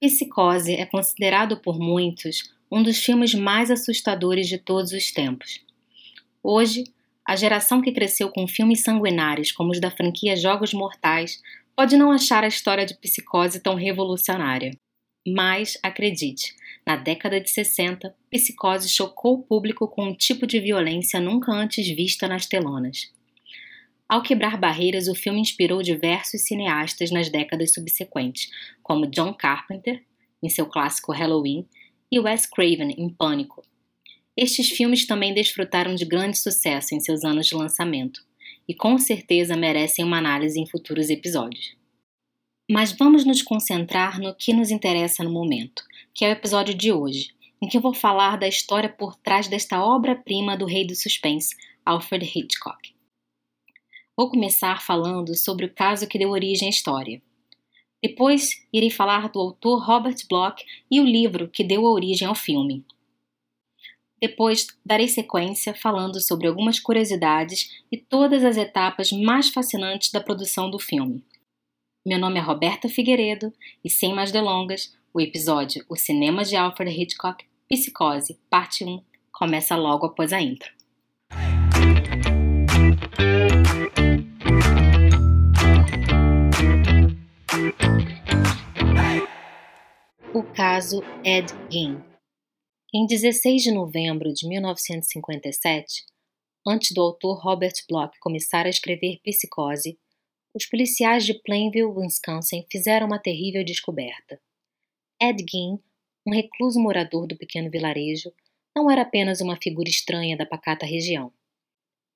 Psicose é considerado por muitos um dos filmes mais assustadores de todos os tempos. Hoje, a geração que cresceu com filmes sanguinários como os da franquia Jogos Mortais pode não achar a história de Psicose tão revolucionária. Mas, acredite, na década de 60, Psicose chocou o público com um tipo de violência nunca antes vista nas telonas. Ao quebrar barreiras, o filme inspirou diversos cineastas nas décadas subsequentes, como John Carpenter, em seu clássico Halloween, e Wes Craven, em Pânico. Estes filmes também desfrutaram de grande sucesso em seus anos de lançamento, e com certeza merecem uma análise em futuros episódios. Mas vamos nos concentrar no que nos interessa no momento, que é o episódio de hoje, em que eu vou falar da história por trás desta obra-prima do rei do suspense, Alfred Hitchcock. Vou começar falando sobre o caso que deu origem à história. Depois, irei falar do autor Robert Bloch e o livro que deu origem ao filme. Depois, darei sequência falando sobre algumas curiosidades e todas as etapas mais fascinantes da produção do filme. Meu nome é Roberta Figueiredo e, sem mais delongas, o episódio O Cinema de Alfred Hitchcock, Psicose, Parte 1, começa logo após a intro. O caso Ed Gein. Em 16 de novembro de 1957, antes do autor Robert Bloch começar a escrever Psicose, os policiais de Plainville, Wisconsin, fizeram uma terrível descoberta. Ed Gein, um recluso morador do pequeno vilarejo, não era apenas uma figura estranha da pacata região.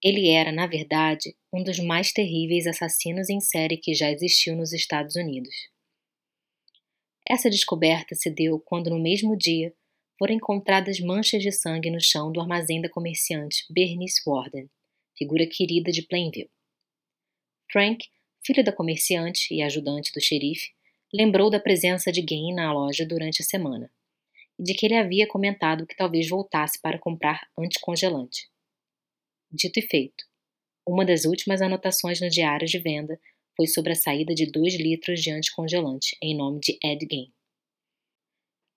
Ele era, na verdade, um dos mais terríveis assassinos em série que já existiu nos Estados Unidos. Essa descoberta se deu quando, no mesmo dia, foram encontradas manchas de sangue no chão do armazém da comerciante Bernice Warden, figura querida de Plainville. Frank, filho da comerciante e ajudante do xerife, lembrou da presença de Gain na loja durante a semana e de que ele havia comentado que talvez voltasse para comprar anticongelante. Dito e feito, uma das últimas anotações no diário de venda foi sobre a saída de 2 litros de anticongelante em nome de Ed Gein.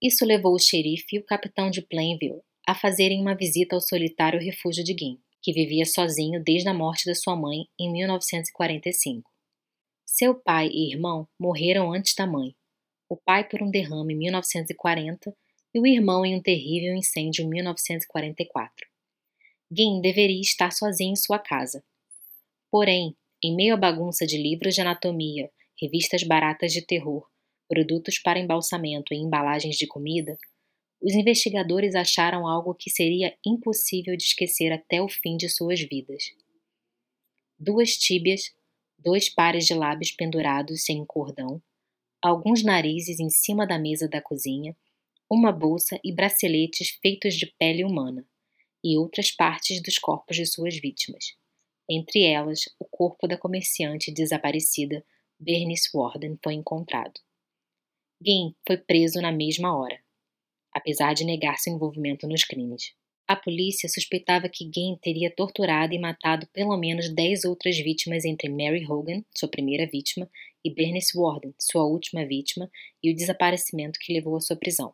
Isso levou o xerife e o capitão de Plainville a fazerem uma visita ao solitário refúgio de Gein, que vivia sozinho desde a morte da sua mãe em 1945. Seu pai e irmão morreram antes da mãe, o pai por um derrame em 1940 e o irmão em um terrível incêndio em 1944. Gin deveria estar sozinho em sua casa. Porém, em meio à bagunça de livros de anatomia, revistas baratas de terror, produtos para embalsamento e embalagens de comida, os investigadores acharam algo que seria impossível de esquecer até o fim de suas vidas. Duas tíbias, dois pares de lábios pendurados sem cordão, alguns narizes em cima da mesa da cozinha, uma bolsa e braceletes feitos de pele humana, e outras partes dos corpos de suas vítimas entre elas, o corpo da comerciante desaparecida Bernice Warden foi encontrado. Gin foi preso na mesma hora, apesar de negar seu envolvimento nos crimes. A polícia suspeitava que Gin teria torturado e matado pelo menos dez outras vítimas entre Mary Hogan, sua primeira vítima, e Bernice Warden, sua última vítima, e o desaparecimento que levou à sua prisão.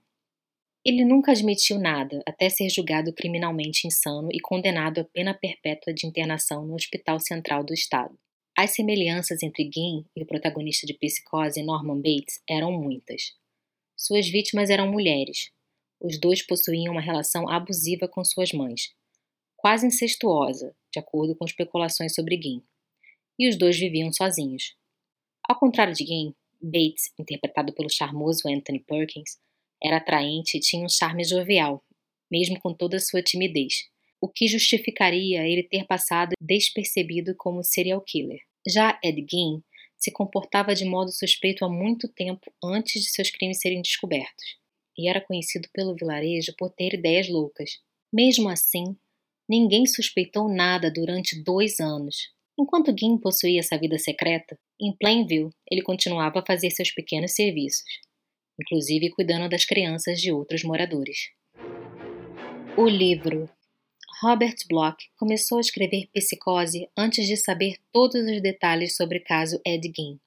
Ele nunca admitiu nada até ser julgado criminalmente insano e condenado a pena perpétua de internação no Hospital Central do Estado. As semelhanças entre Gin e o protagonista de Psicose, Norman Bates, eram muitas. Suas vítimas eram mulheres. Os dois possuíam uma relação abusiva com suas mães, quase incestuosa, de acordo com especulações sobre Gin. E os dois viviam sozinhos. Ao contrário de Gin, Bates, interpretado pelo charmoso Anthony Perkins, era atraente e tinha um charme jovial, mesmo com toda a sua timidez, o que justificaria ele ter passado despercebido como serial killer. Já Ed Gein se comportava de modo suspeito há muito tempo antes de seus crimes serem descobertos, e era conhecido pelo vilarejo por ter ideias loucas. Mesmo assim, ninguém suspeitou nada durante dois anos. Enquanto Gin possuía essa vida secreta, em Plainville ele continuava a fazer seus pequenos serviços inclusive cuidando das crianças de outros moradores. O livro Robert Bloch começou a escrever Psicose antes de saber todos os detalhes sobre o caso Ed Gein.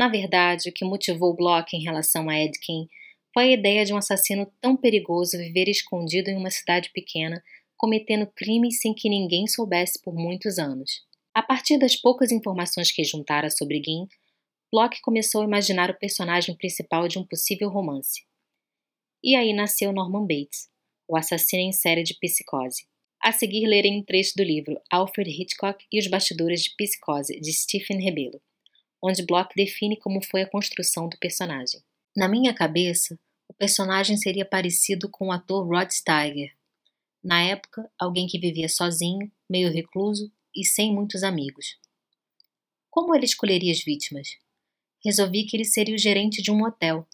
Na verdade, o que motivou Block em relação a Edkin foi a ideia de um assassino tão perigoso viver escondido em uma cidade pequena, cometendo crimes sem que ninguém soubesse por muitos anos. A partir das poucas informações que juntara sobre Gin, Block começou a imaginar o personagem principal de um possível romance. E aí nasceu Norman Bates, o assassino em série de psicose. A seguir lerei um trecho do livro Alfred Hitchcock e os Bastidores de Psicose, de Stephen Rebelo, onde Block define como foi a construção do personagem. Na minha cabeça, o personagem seria parecido com o ator Rod Steiger. Na época, alguém que vivia sozinho, meio recluso e sem muitos amigos. Como ele escolheria as vítimas? Resolvi que ele seria o gerente de um motel,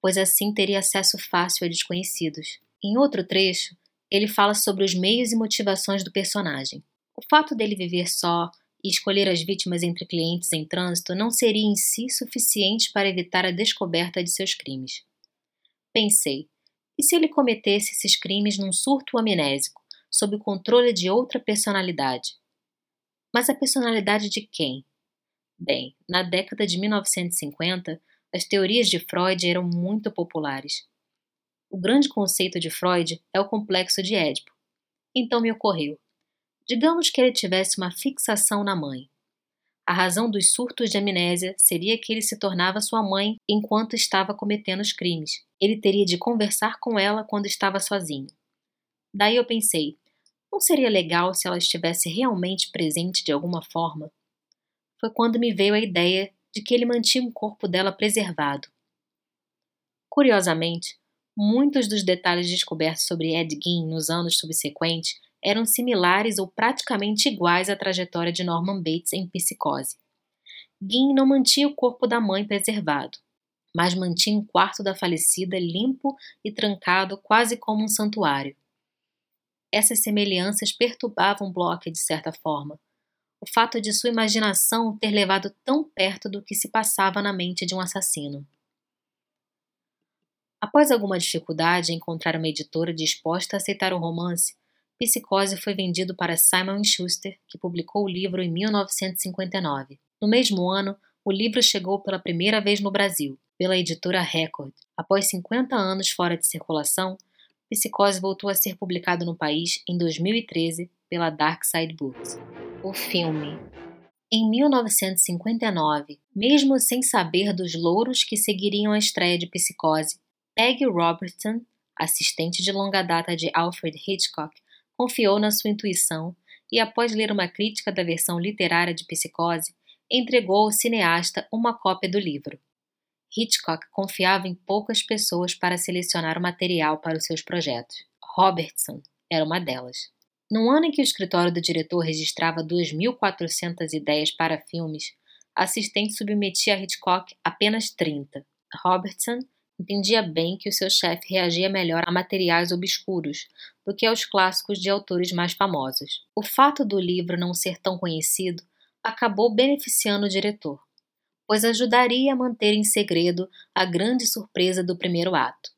pois assim teria acesso fácil a desconhecidos. Em outro trecho, ele fala sobre os meios e motivações do personagem. O fato dele viver só, e escolher as vítimas entre clientes em trânsito não seria em si suficiente para evitar a descoberta de seus crimes. Pensei, e se ele cometesse esses crimes num surto amnésico, sob o controle de outra personalidade? Mas a personalidade de quem? Bem, na década de 1950, as teorias de Freud eram muito populares. O grande conceito de Freud é o complexo de Édipo. Então me ocorreu: Digamos que ele tivesse uma fixação na mãe. A razão dos surtos de amnésia seria que ele se tornava sua mãe enquanto estava cometendo os crimes. Ele teria de conversar com ela quando estava sozinho. Daí eu pensei: não seria legal se ela estivesse realmente presente de alguma forma? Foi quando me veio a ideia de que ele mantinha o corpo dela preservado. Curiosamente, muitos dos detalhes descobertos sobre Ed Gein nos anos subsequentes eram similares ou praticamente iguais à trajetória de Norman Bates em Psicose. Gin não mantinha o corpo da mãe preservado, mas mantinha o quarto da falecida limpo e trancado quase como um santuário. Essas semelhanças perturbavam Bloch de certa forma. O fato de sua imaginação ter levado tão perto do que se passava na mente de um assassino. Após alguma dificuldade em encontrar uma editora disposta a aceitar o romance, Psicose foi vendido para Simon Schuster, que publicou o livro em 1959. No mesmo ano, o livro chegou pela primeira vez no Brasil, pela editora Record. Após 50 anos fora de circulação, Psicose voltou a ser publicado no país em 2013 pela Dark Side Books. O filme. Em 1959, mesmo sem saber dos louros que seguiriam a estreia de Psicose, Peggy Robertson, assistente de longa data de Alfred Hitchcock, confiou na sua intuição e, após ler uma crítica da versão literária de Psicose, entregou ao cineasta uma cópia do livro. Hitchcock confiava em poucas pessoas para selecionar o material para os seus projetos. Robertson era uma delas. No ano em que o escritório do diretor registrava 2.400 ideias para filmes, a assistente submetia a Hitchcock apenas 30. Robertson Entendia bem que o seu chefe reagia melhor a materiais obscuros do que aos clássicos de autores mais famosos. O fato do livro não ser tão conhecido acabou beneficiando o diretor, pois ajudaria a manter em segredo a grande surpresa do primeiro ato.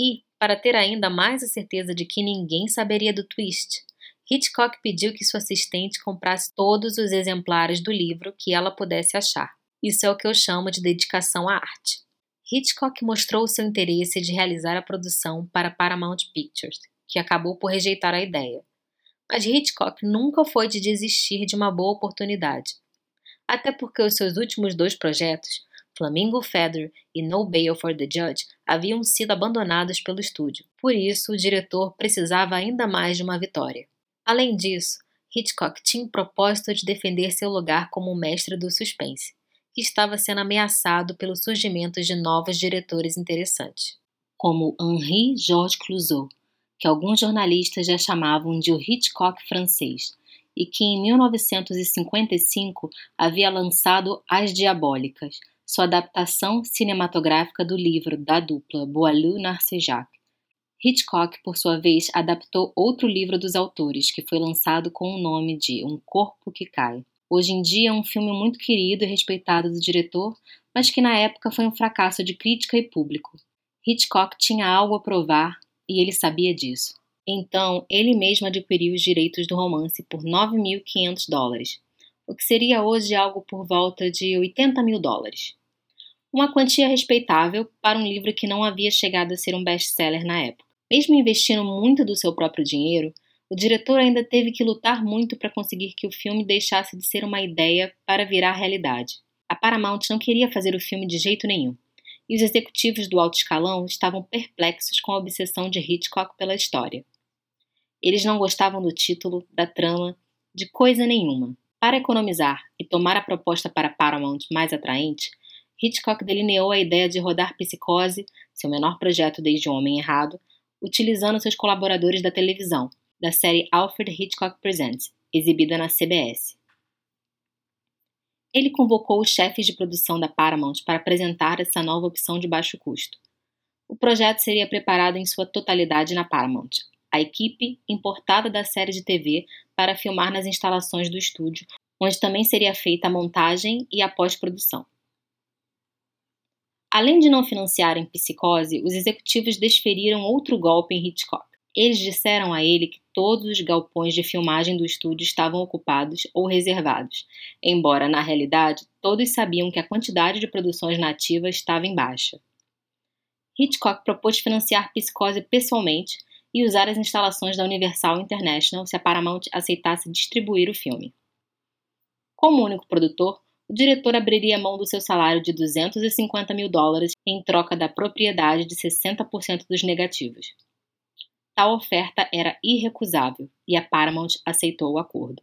E, para ter ainda mais a certeza de que ninguém saberia do twist, Hitchcock pediu que sua assistente comprasse todos os exemplares do livro que ela pudesse achar. Isso é o que eu chamo de dedicação à arte. Hitchcock mostrou seu interesse de realizar a produção para Paramount Pictures, que acabou por rejeitar a ideia. Mas Hitchcock nunca foi de desistir de uma boa oportunidade. Até porque os seus últimos dois projetos, Flamingo Feather e No Bail for the Judge, haviam sido abandonados pelo estúdio. Por isso, o diretor precisava ainda mais de uma vitória. Além disso, Hitchcock tinha o propósito de defender seu lugar como mestre do suspense que estava sendo ameaçado pelo surgimento de novos diretores interessantes, como Henri Georges Clouzot, que alguns jornalistas já chamavam de o Hitchcock francês, e que em 1955 havia lançado As Diabólicas, sua adaptação cinematográfica do livro da dupla Boileau-Narcejac. Hitchcock, por sua vez, adaptou outro livro dos autores, que foi lançado com o nome de Um Corpo que Cai. Hoje em dia é um filme muito querido e respeitado do diretor, mas que na época foi um fracasso de crítica e público. Hitchcock tinha algo a provar e ele sabia disso. Então, ele mesmo adquiriu os direitos do romance por 9.500 dólares, o que seria hoje algo por volta de 80 mil dólares. Uma quantia respeitável para um livro que não havia chegado a ser um best-seller na época. Mesmo investindo muito do seu próprio dinheiro, o diretor ainda teve que lutar muito para conseguir que o filme deixasse de ser uma ideia para virar realidade. A Paramount não queria fazer o filme de jeito nenhum, e os executivos do alto escalão estavam perplexos com a obsessão de Hitchcock pela história. Eles não gostavam do título, da trama, de coisa nenhuma. Para economizar e tomar a proposta para Paramount mais atraente, Hitchcock delineou a ideia de rodar Psicose, seu menor projeto desde O Homem Errado, utilizando seus colaboradores da televisão, da série Alfred Hitchcock Presents, exibida na CBS. Ele convocou os chefes de produção da Paramount para apresentar essa nova opção de baixo custo. O projeto seria preparado em sua totalidade na Paramount, a equipe importada da série de TV para filmar nas instalações do estúdio, onde também seria feita a montagem e a pós-produção. Além de não financiarem Psicose, os executivos desferiram outro golpe em Hitchcock. Eles disseram a ele que todos os galpões de filmagem do estúdio estavam ocupados ou reservados, embora, na realidade, todos sabiam que a quantidade de produções nativas estava em baixa. Hitchcock propôs financiar Psicose pessoalmente e usar as instalações da Universal International se a Paramount aceitasse distribuir o filme. Como único produtor, o diretor abriria mão do seu salário de 250 mil dólares em troca da propriedade de 60% dos negativos. Tal oferta era irrecusável e a Paramount aceitou o acordo.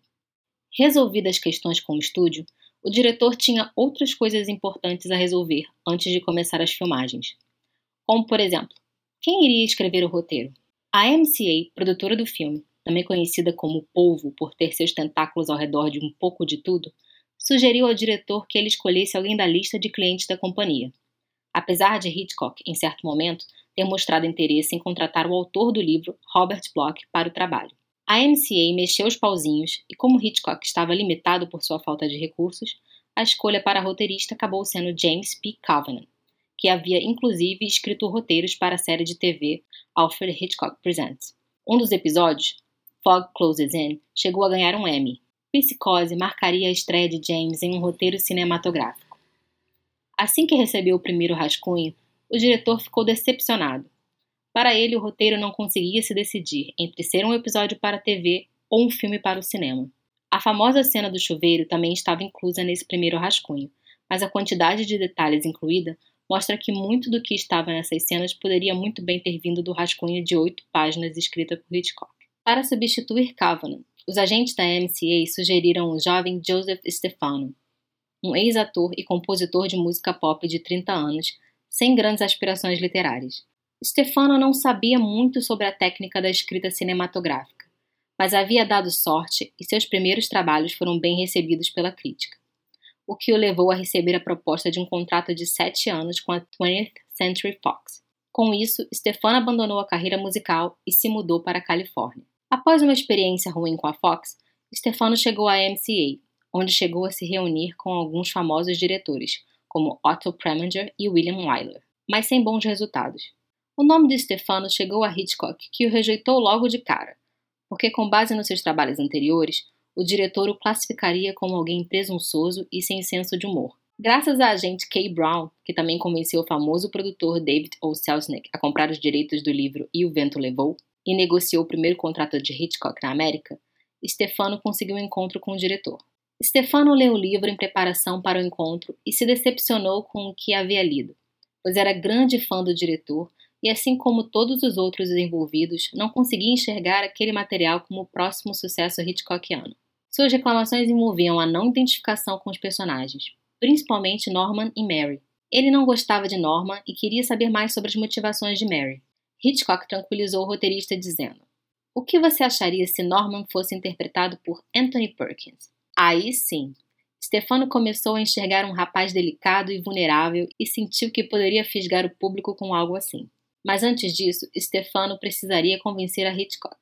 Resolvidas as questões com o estúdio, o diretor tinha outras coisas importantes a resolver antes de começar as filmagens. Como, por exemplo, quem iria escrever o roteiro? A MCA, produtora do filme, também conhecida como Polvo por ter seus tentáculos ao redor de um pouco de tudo, sugeriu ao diretor que ele escolhesse alguém da lista de clientes da companhia. Apesar de Hitchcock, em certo momento, ter mostrado interesse em contratar o autor do livro, Robert Bloch, para o trabalho. A MCA mexeu os pauzinhos e, como Hitchcock estava limitado por sua falta de recursos, a escolha para roteirista acabou sendo James P. Covenant, que havia inclusive escrito roteiros para a série de TV Alfred Hitchcock Presents. Um dos episódios, Fog Closes In, chegou a ganhar um Emmy. Psicose marcaria a estreia de James em um roteiro cinematográfico. Assim que recebeu o primeiro rascunho, o diretor ficou decepcionado. Para ele, o roteiro não conseguia se decidir entre ser um episódio para a TV ou um filme para o cinema. A famosa cena do chuveiro também estava inclusa nesse primeiro rascunho, mas a quantidade de detalhes incluída mostra que muito do que estava nessas cenas poderia muito bem ter vindo do rascunho de oito páginas escrita por Hitchcock. Para substituir Kavanagh, os agentes da MCA sugeriram o jovem Joseph Stefano, um ex-ator e compositor de música pop de 30 anos, sem grandes aspirações literárias. Stefano não sabia muito sobre a técnica da escrita cinematográfica, mas havia dado sorte e seus primeiros trabalhos foram bem recebidos pela crítica, o que o levou a receber a proposta de um contrato de sete anos com a 20th Century Fox. Com isso, Stefano abandonou a carreira musical e se mudou para a Califórnia. Após uma experiência ruim com a Fox, Stefano chegou à MCA, onde chegou a se reunir com alguns famosos diretores, como Otto Preminger e William Wyler, mas sem bons resultados. O nome de Stefano chegou a Hitchcock, que o rejeitou logo de cara, porque, com base nos seus trabalhos anteriores, o diretor o classificaria como alguém presunçoso e sem senso de humor. Graças à agente Kay Brown, que também convenceu o famoso produtor David O. Selznick a comprar os direitos do livro E o Vento Levou, e negociou o primeiro contrato de Hitchcock na América, Stefano conseguiu um encontro com o diretor. Stefano leu o livro em preparação para o encontro e se decepcionou com o que havia lido, pois era grande fã do diretor e, assim como todos os outros envolvidos, não conseguia enxergar aquele material como o próximo sucesso Hitchcockiano. Suas reclamações envolviam a não identificação com os personagens, principalmente Norman e Mary. Ele não gostava de Norman e queria saber mais sobre as motivações de Mary. Hitchcock tranquilizou o roteirista dizendo: O que você acharia se Norman fosse interpretado por Anthony Perkins? Aí sim, Stefano começou a enxergar um rapaz delicado e vulnerável e sentiu que poderia fisgar o público com algo assim. Mas antes disso, Stefano precisaria convencer a Hitchcock.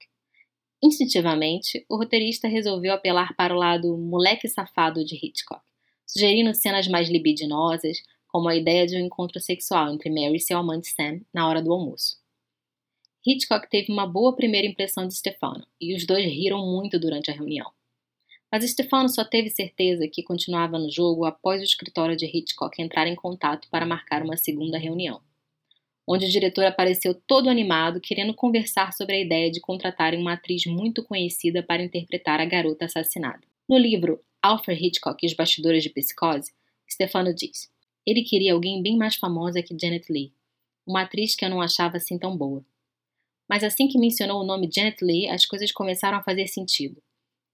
Instintivamente, o roteirista resolveu apelar para o lado moleque safado de Hitchcock, sugerindo cenas mais libidinosas, como a ideia de um encontro sexual entre Mary e seu amante Sam na hora do almoço. Hitchcock teve uma boa primeira impressão de Stefano, e os dois riram muito durante a reunião. Mas Stefano só teve certeza que continuava no jogo após o escritório de Hitchcock entrar em contato para marcar uma segunda reunião, onde o diretor apareceu todo animado, querendo conversar sobre a ideia de contratarem uma atriz muito conhecida para interpretar a garota assassinada. No livro Alfred Hitchcock e os Bastidores de Psicose, Stefano diz: ele queria alguém bem mais famosa que Janet Leigh, uma atriz que eu não achava assim tão boa. Mas assim que mencionou o nome Janet Leigh, as coisas começaram a fazer sentido.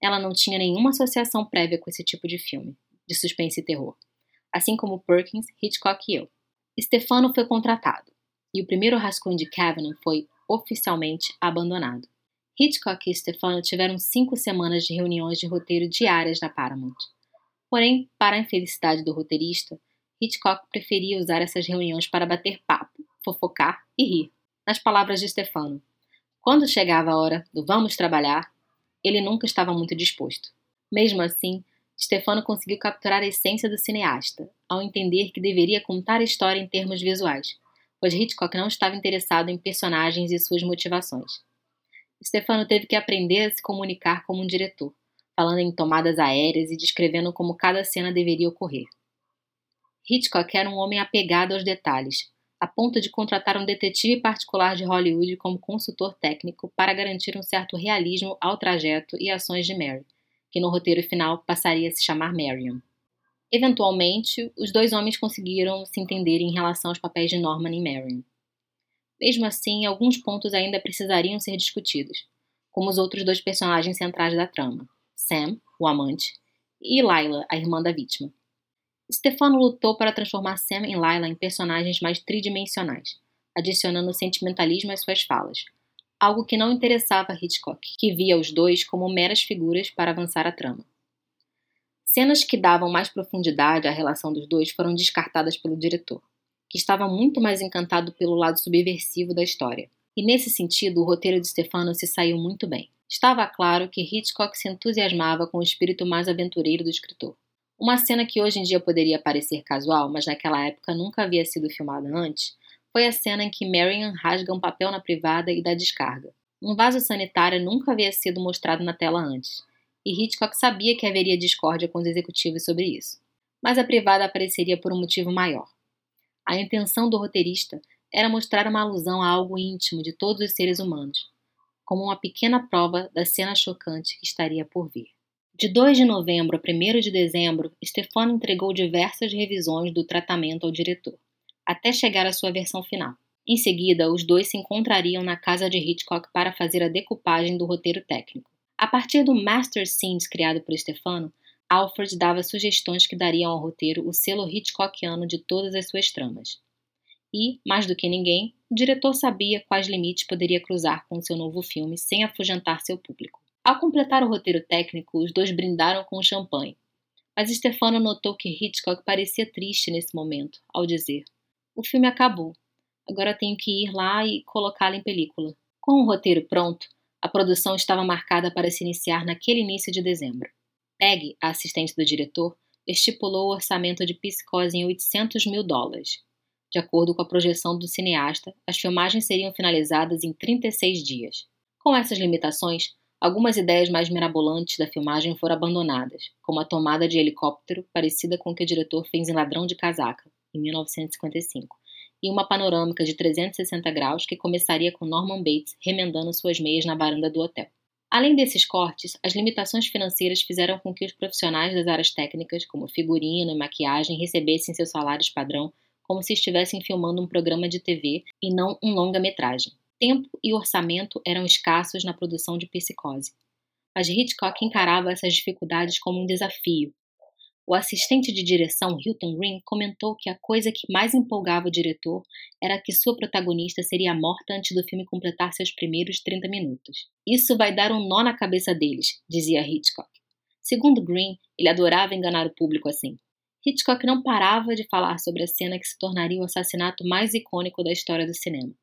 Ela não tinha nenhuma associação prévia com esse tipo de filme, de suspense e terror. Assim como Perkins, Hitchcock e eu. Stefano foi contratado, e o primeiro rascunho de Kavanagh foi oficialmente abandonado. Hitchcock e Stefano tiveram cinco semanas de reuniões de roteiro diárias na Paramount. Porém, para a infelicidade do roteirista, Hitchcock preferia usar essas reuniões para bater papo, fofocar e rir. Nas palavras de Stefano, quando chegava a hora do vamos trabalhar, ele nunca estava muito disposto. Mesmo assim, Stefano conseguiu capturar a essência do cineasta, ao entender que deveria contar a história em termos visuais, pois Hitchcock não estava interessado em personagens e suas motivações. Stefano teve que aprender a se comunicar como um diretor, falando em tomadas aéreas e descrevendo como cada cena deveria ocorrer. Hitchcock era um homem apegado aos detalhes, a ponto de contratar um detetive particular de Hollywood como consultor técnico para garantir um certo realismo ao trajeto e ações de Mary, que no roteiro final passaria a se chamar Marion. Eventualmente, os dois homens conseguiram se entender em relação aos papéis de Norman e Marion. Mesmo assim, alguns pontos ainda precisariam ser discutidos, como os outros dois personagens centrais da trama, Sam, o amante, e Lila, a irmã da vítima. Stefano lutou para transformar Sam e Lila em personagens mais tridimensionais, adicionando sentimentalismo às suas falas, algo que não interessava Hitchcock, que via os dois como meras figuras para avançar a trama. Cenas que davam mais profundidade à relação dos dois foram descartadas pelo diretor, que estava muito mais encantado pelo lado subversivo da história. E nesse sentido, o roteiro de Stefano se saiu muito bem. Estava claro que Hitchcock se entusiasmava com o espírito mais aventureiro do escritor. Uma cena que hoje em dia poderia parecer casual, mas naquela época nunca havia sido filmada antes, foi a cena em que Marion rasga um papel na privada e dá descarga. Um vaso sanitário nunca havia sido mostrado na tela antes, e Hitchcock sabia que haveria discórdia com os executivos sobre isso. Mas a privada apareceria por um motivo maior. A intenção do roteirista era mostrar uma alusão a algo íntimo de todos os seres humanos, como uma pequena prova da cena chocante que estaria por vir. De 2 de novembro a 1 de dezembro, Stefano entregou diversas revisões do tratamento ao diretor, até chegar à sua versão final. Em seguida, os dois se encontrariam na casa de Hitchcock para fazer a decupagem do roteiro técnico. A partir do Master Scenes criado por Stefano, Alfred dava sugestões que dariam ao roteiro o selo Hitchcockiano de todas as suas tramas. E, mais do que ninguém, o diretor sabia quais limites poderia cruzar com seu novo filme sem afugentar seu público. Ao completar o roteiro técnico, os dois brindaram com champanhe. Mas Stefano notou que Hitchcock parecia triste nesse momento, ao dizer: O filme acabou. Agora tenho que ir lá e colocá-lo em película. Com o roteiro pronto, a produção estava marcada para se iniciar naquele início de dezembro. Peggy, a assistente do diretor, estipulou o orçamento de Psicose em 800 mil dólares. De acordo com a projeção do cineasta, as filmagens seriam finalizadas em 36 dias. Com essas limitações, Algumas ideias mais mirabolantes da filmagem foram abandonadas, como a tomada de helicóptero, parecida com o que o diretor fez em Ladrão de Casaca, em 1955, e uma panorâmica de 360 graus que começaria com Norman Bates remendando suas meias na varanda do hotel. Além desses cortes, as limitações financeiras fizeram com que os profissionais das áreas técnicas, como figurino e maquiagem, recebessem seus salários padrão como se estivessem filmando um programa de TV e não um longa-metragem. Tempo e orçamento eram escassos na produção de Psicose. Mas Hitchcock encarava essas dificuldades como um desafio. O assistente de direção Hilton Green comentou que a coisa que mais empolgava o diretor era que sua protagonista seria morta antes do filme completar seus primeiros 30 minutos. Isso vai dar um nó na cabeça deles, dizia Hitchcock. Segundo Green, ele adorava enganar o público assim. Hitchcock não parava de falar sobre a cena que se tornaria o assassinato mais icônico da história do cinema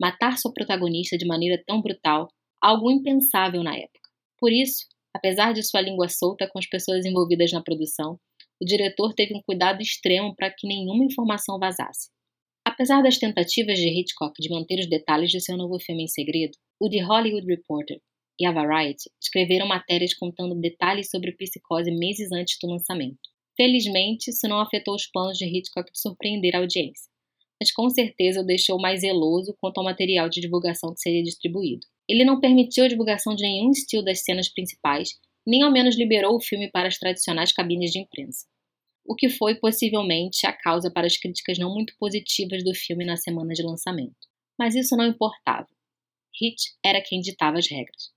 matar sua protagonista de maneira tão brutal, algo impensável na época. Por isso, apesar de sua língua solta com as pessoas envolvidas na produção, o diretor teve um cuidado extremo para que nenhuma informação vazasse. Apesar das tentativas de Hitchcock de manter os detalhes de seu novo filme em segredo, o The Hollywood Reporter, e a Variety escreveram matérias contando detalhes sobre psicose meses antes do lançamento. Felizmente, isso não afetou os planos de Hitchcock de surpreender a audiência, mas com certeza o deixou mais zeloso quanto ao material de divulgação que seria distribuído. Ele não permitiu a divulgação de nenhum estilo das cenas principais, nem ao menos liberou o filme para as tradicionais cabines de imprensa, o que foi possivelmente a causa para as críticas não muito positivas do filme na semana de lançamento. Mas isso não importava. Hitch era quem ditava as regras.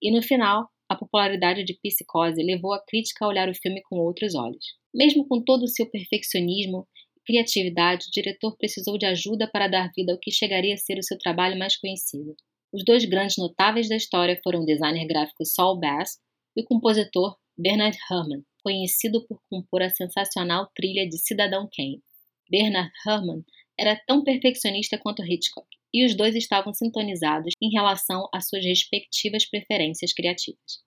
E no final, a popularidade de Psicose levou a crítica a olhar o filme com outros olhos. Mesmo com todo o seu perfeccionismo criatividade, o diretor precisou de ajuda para dar vida ao que chegaria a ser o seu trabalho mais conhecido. Os dois grandes notáveis da história foram o designer gráfico Saul Bass e o compositor Bernard Herrmann, conhecido por compor a sensacional trilha de Cidadão Kane. Bernard Herrmann era tão perfeccionista quanto Hitchcock, e os dois estavam sintonizados em relação às suas respectivas preferências criativas.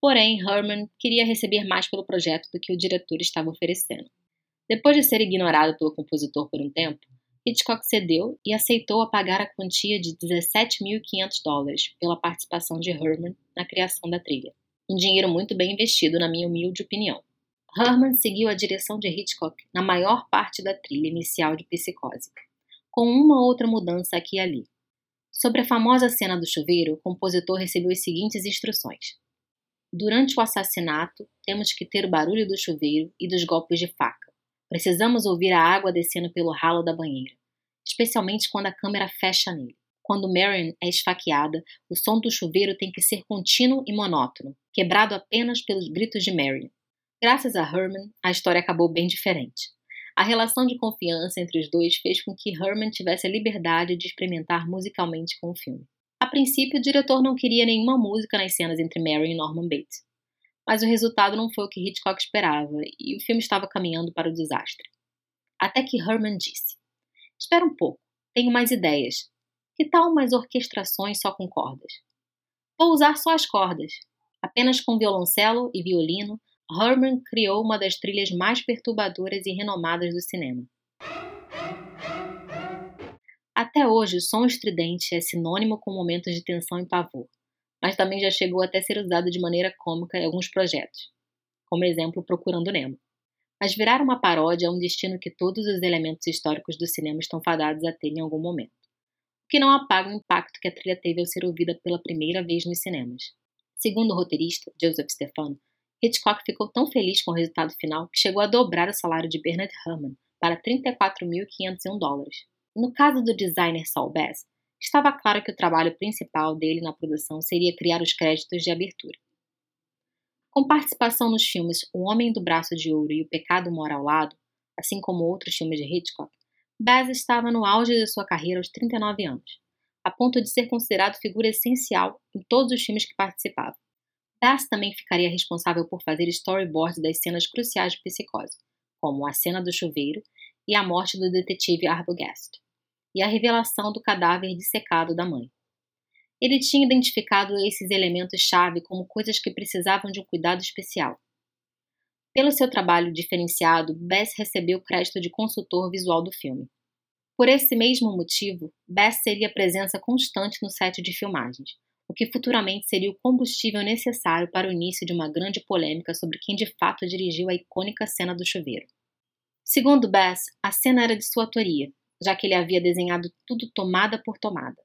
Porém, Herman queria receber mais pelo projeto do que o diretor estava oferecendo. Depois de ser ignorado pelo compositor por um tempo, Hitchcock cedeu e aceitou pagar a quantia de 17.500 dólares pela participação de Herman na criação da trilha. Um dinheiro muito bem investido, na minha humilde opinião. Herman seguiu a direção de Hitchcock na maior parte da trilha inicial de Psicose, com uma outra mudança aqui e ali. Sobre a famosa cena do chuveiro, o compositor recebeu as seguintes instruções. Durante o assassinato, temos que ter o barulho do chuveiro e dos golpes de faca. Precisamos ouvir a água descendo pelo ralo da banheira, especialmente quando a câmera fecha nele. Quando Marion é esfaqueada, o som do chuveiro tem que ser contínuo e monótono, quebrado apenas pelos gritos de Marion. Graças a Herman, a história acabou bem diferente. A relação de confiança entre os dois fez com que Herman tivesse a liberdade de experimentar musicalmente com o filme. A princípio, o diretor não queria nenhuma música nas cenas entre Mary e Norman Bates, mas o resultado não foi o que Hitchcock esperava e o filme estava caminhando para o desastre. Até que Herman disse: Espera um pouco, tenho mais ideias. Que tal umas orquestrações só com cordas? Vou usar só as cordas. Apenas com violoncelo e violino, Herman criou uma das trilhas mais perturbadoras e renomadas do cinema. Até hoje, o som estridente é sinônimo com momentos de tensão e pavor, mas também já chegou até ser usado de maneira cômica em alguns projetos, como exemplo Procurando Nemo. Mas virar uma paródia é um destino que todos os elementos históricos do cinema estão fadados a ter em algum momento, o que não apaga o impacto que a trilha teve ao ser ouvida pela primeira vez nos cinemas. Segundo o roteirista, Joseph Stefano, Hitchcock ficou tão feliz com o resultado final que chegou a dobrar o salário de Bernard Herrmann para 34.501 dólares. No caso do designer Saul Bass, estava claro que o trabalho principal dele na produção seria criar os créditos de abertura. Com participação nos filmes O Homem do Braço de Ouro e O Pecado Mora ao Lado, assim como outros filmes de Hitchcock, Bass estava no auge de sua carreira aos 39 anos, a ponto de ser considerado figura essencial em todos os filmes que participava. Bass também ficaria responsável por fazer storyboards das cenas cruciais de Psicose, como a cena do chuveiro e a morte do detetive Arbogast, e a revelação do cadáver dissecado da mãe. Ele tinha identificado esses elementos-chave como coisas que precisavam de um cuidado especial. Pelo seu trabalho diferenciado, Bass recebeu crédito de consultor visual do filme. Por esse mesmo motivo, Bass seria presença constante no set de filmagens, o que futuramente seria o combustível necessário para o início de uma grande polêmica sobre quem de fato dirigiu a icônica cena do chuveiro. Segundo Bass, a cena era de sua autoria, já que ele havia desenhado tudo tomada por tomada.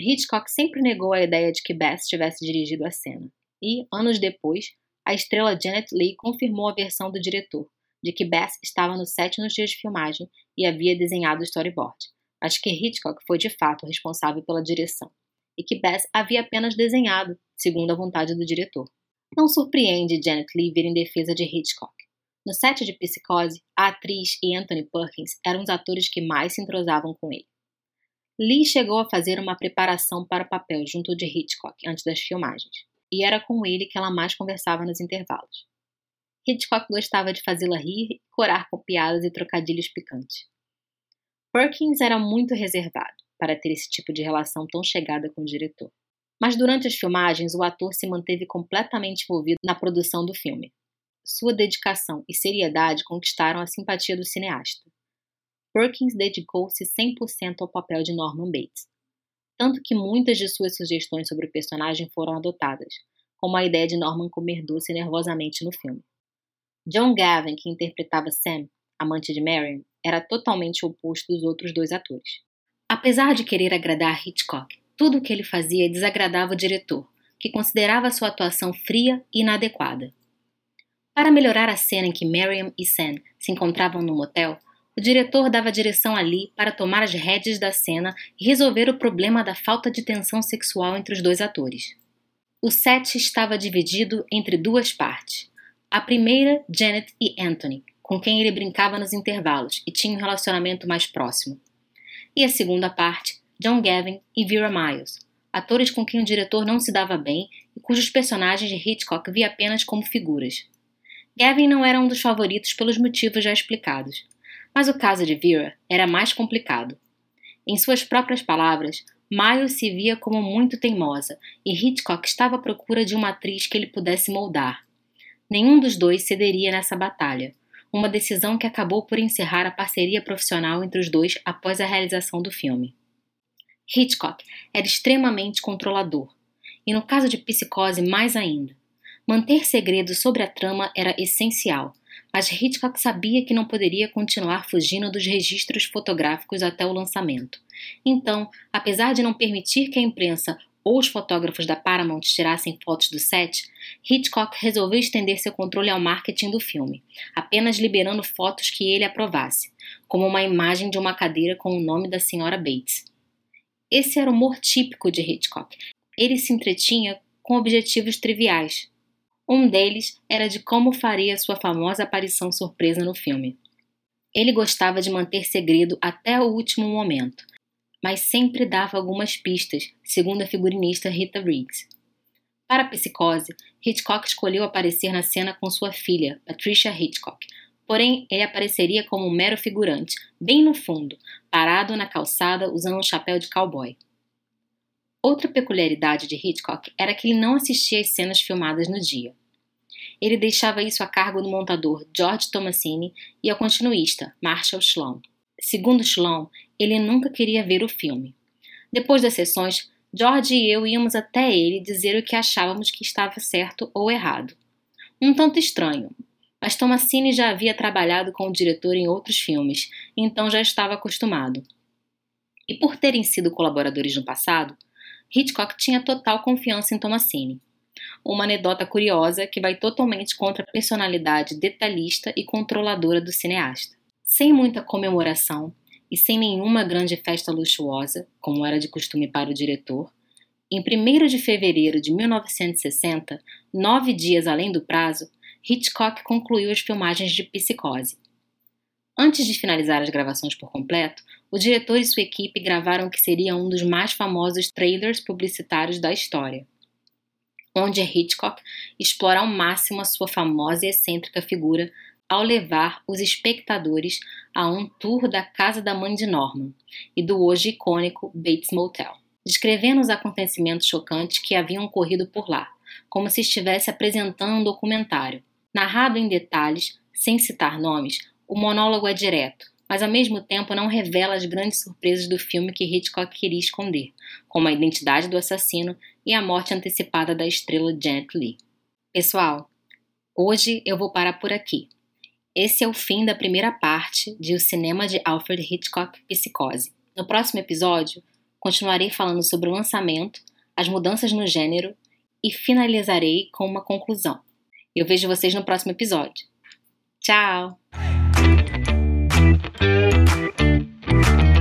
Hitchcock sempre negou a ideia de que Bass tivesse dirigido a cena, e, anos depois, a estrela Janet Leigh confirmou a versão do diretor, de que Bass estava no set nos dias de filmagem e havia desenhado o storyboard, mas que Hitchcock foi de fato responsável pela direção e que Bass havia apenas desenhado, segundo a vontade do diretor. Não surpreende Janet Leigh vir em defesa de Hitchcock. No set de Psicose, a atriz e Anthony Perkins eram os atores que mais se entrosavam com ele. Lee chegou a fazer uma preparação para o papel junto de Hitchcock antes das filmagens, e era com ele que ela mais conversava nos intervalos. Hitchcock gostava de fazê-la rir e corar com piadas e trocadilhos picantes. Perkins era muito reservado, para ter esse tipo de relação tão chegada com o diretor. Mas durante as filmagens, o ator se manteve completamente envolvido na produção do filme. Sua dedicação e seriedade conquistaram a simpatia do cineasta. Perkins dedicou-se 100% ao papel de Norman Bates. tanto que muitas de suas sugestões sobre o personagem foram adotadas, como a ideia de Norman comer doce nervosamente no filme. John Gavin, que interpretava Sam, amante de Marion, era totalmente oposto dos outros dois atores. Apesar de querer agradar Hitchcock, tudo o que ele fazia desagradava o diretor, que considerava sua atuação fria e inadequada. Para melhorar a cena em que Marion e Sam se encontravam no motel, o diretor dava direção ali para tomar as rédeas da cena e resolver o problema da falta de tensão sexual entre os dois atores. O set estava dividido entre duas partes. A primeira, Janet e Anthony, com quem ele brincava nos intervalos e tinha um relacionamento mais próximo. E a segunda parte, John Gavin e Vera Miles, atores com quem o diretor não se dava bem e cujos personagens de Hitchcock via apenas como figuras. Gavin não era um dos favoritos pelos motivos já explicados, mas o caso de Vera era mais complicado. Em suas próprias palavras, Miles se via como muito teimosa e Hitchcock estava à procura de uma atriz que ele pudesse moldar. Nenhum dos dois cederia nessa batalha, uma decisão que acabou por encerrar a parceria profissional entre os dois após a realização do filme. Hitchcock era extremamente controlador, e no caso de Psicose mais ainda. Manter segredo sobre a trama era essencial, mas Hitchcock sabia que não poderia continuar fugindo dos registros fotográficos até o lançamento. Então, apesar de não permitir que a imprensa ou os fotógrafos da Paramount tirassem fotos do set, Hitchcock resolveu estender seu controle ao marketing do filme, apenas liberando fotos que ele aprovasse, como uma imagem de uma cadeira com o nome da senhora Bates. Esse era o humor típico de Hitchcock. Ele se entretinha com objetivos triviais, um deles era de como faria sua famosa aparição surpresa no filme. Ele gostava de manter segredo até o último momento, mas sempre dava algumas pistas, segundo a figurinista Rita Riggs. Para a psicose, Hitchcock escolheu aparecer na cena com sua filha, Patricia Hitchcock, porém ele apareceria como um mero figurante, bem no fundo, parado na calçada usando um chapéu de cowboy. Outra peculiaridade de Hitchcock era que ele não assistia às cenas filmadas no dia. Ele deixava isso a cargo do montador George Tomasini e ao continuista Marshall Sloan. Segundo Sloan, ele nunca queria ver o filme. Depois das sessões, George e eu íamos até ele dizer o que achávamos que estava certo ou errado. Um tanto estranho, mas Tomasini já havia trabalhado com o diretor em outros filmes, então já estava acostumado. E por terem sido colaboradores no passado, Hitchcock tinha total confiança em Tomasini uma anedota curiosa que vai totalmente contra a personalidade detalhista e controladora do cineasta. Sem muita comemoração e sem nenhuma grande festa luxuosa, como era de costume para o diretor, em 1 de fevereiro de 1960, nove dias além do prazo, Hitchcock concluiu as filmagens de Psicose. Antes de finalizar as gravações por completo, o diretor e sua equipe gravaram o que seria um dos mais famosos trailers publicitários da história onde Hitchcock explora ao máximo a sua famosa e excêntrica figura ao levar os espectadores a um tour da casa da mãe de Norman e do hoje icônico Bates Motel, descrevendo os acontecimentos chocantes que haviam ocorrido por lá, como se estivesse apresentando um documentário. Narrado em detalhes, sem citar nomes, o monólogo é direto, mas ao mesmo tempo não revela as grandes surpresas do filme que Hitchcock queria esconder, como a identidade do assassino e a morte antecipada da estrela Janet Lee. Pessoal, hoje eu vou parar por aqui. Esse é o fim da primeira parte de O Cinema de Alfred Hitchcock Psicose. No próximo episódio, continuarei falando sobre o lançamento, as mudanças no gênero e finalizarei com uma conclusão. Eu vejo vocês no próximo episódio. Tchau! Thank you.